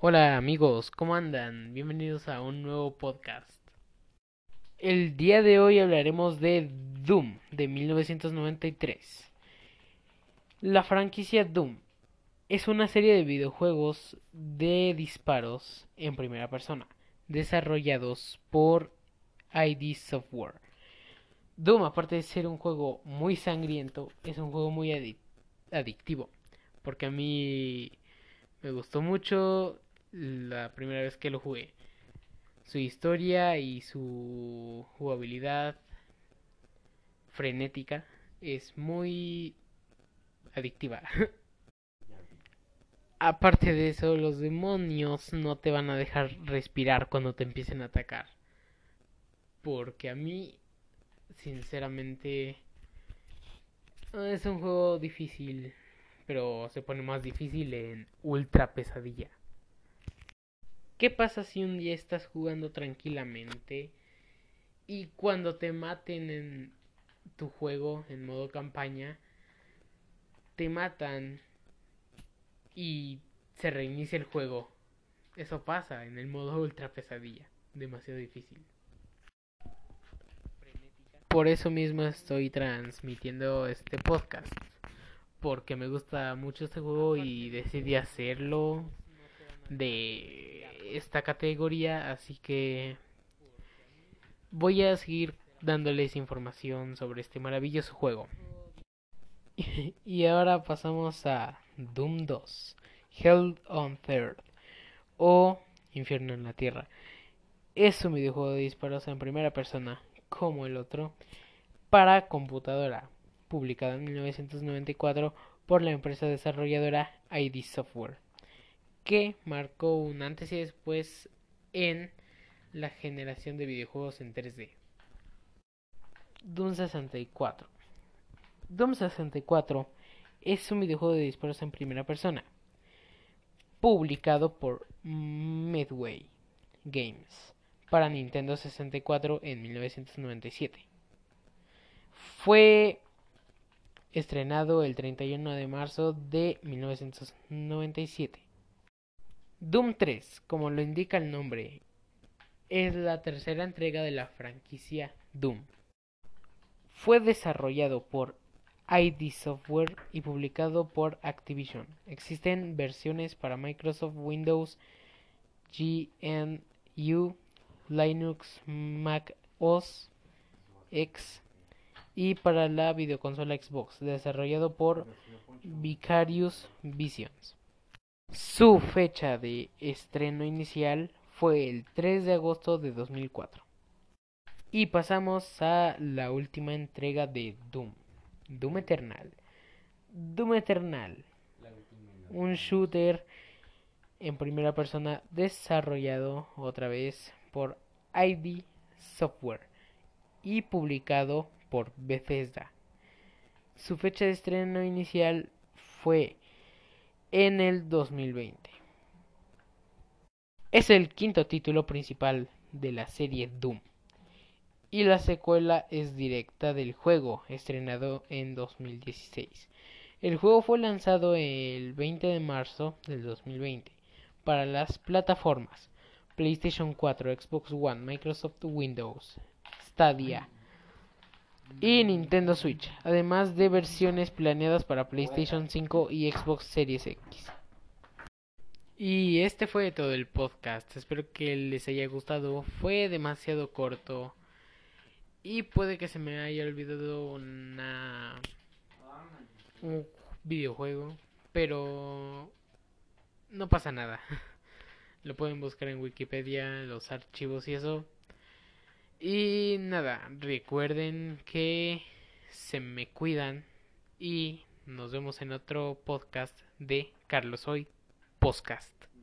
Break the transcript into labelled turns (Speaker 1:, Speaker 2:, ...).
Speaker 1: Hola amigos, ¿cómo andan? Bienvenidos a un nuevo podcast. El día de hoy hablaremos de Doom de 1993. La franquicia Doom es una serie de videojuegos de disparos en primera persona, desarrollados por ID Software. Doom, aparte de ser un juego muy sangriento, es un juego muy adictivo, porque a mí me gustó mucho la primera vez que lo jugué. Su historia y su jugabilidad frenética es muy adictiva. Aparte de eso, los demonios no te van a dejar respirar cuando te empiecen a atacar. Porque a mí, sinceramente, es un juego difícil. Pero se pone más difícil en Ultra Pesadilla. ¿Qué pasa si un día estás jugando tranquilamente y cuando te maten en tu juego en modo campaña, te matan y se reinicia el juego? Eso pasa en el modo ultra pesadilla, demasiado difícil. Por eso mismo estoy transmitiendo este podcast, porque me gusta mucho este juego y decidí hacerlo de esta categoría, así que voy a seguir dándoles información sobre este maravilloso juego. y ahora pasamos a Doom 2, Hell on Third o Infierno en la Tierra. Es un videojuego de disparos en primera persona, como el otro, para computadora, publicado en 1994 por la empresa desarrolladora ID Software que marcó un antes y después en la generación de videojuegos en 3D. Doom 64. Doom 64 es un videojuego de disparos en primera persona, publicado por Midway Games para Nintendo 64 en 1997. Fue estrenado el 31 de marzo de 1997 Doom 3, como lo indica el nombre, es la tercera entrega de la franquicia Doom. Fue desarrollado por ID Software y publicado por Activision. Existen versiones para Microsoft Windows, GNU, Linux, Mac OS X y para la videoconsola Xbox, desarrollado por Vicarious Visions. Su fecha de estreno inicial fue el 3 de agosto de 2004. Y pasamos a la última entrega de Doom, Doom Eternal. Doom Eternal, un shooter en primera persona desarrollado otra vez por ID Software y publicado por Bethesda. Su fecha de estreno inicial fue en el 2020. Es el quinto título principal de la serie Doom y la secuela es directa del juego, estrenado en 2016. El juego fue lanzado el 20 de marzo del 2020 para las plataformas PlayStation 4, Xbox One, Microsoft Windows, Stadia, y Nintendo Switch, además de versiones planeadas para PlayStation 5 y Xbox Series X. Y este fue todo el podcast, espero que les haya gustado, fue demasiado corto y puede que se me haya olvidado una un videojuego, pero no pasa nada. Lo pueden buscar en Wikipedia, los archivos y eso. Y nada, recuerden que se me cuidan y nos vemos en otro podcast de Carlos Hoy Podcast.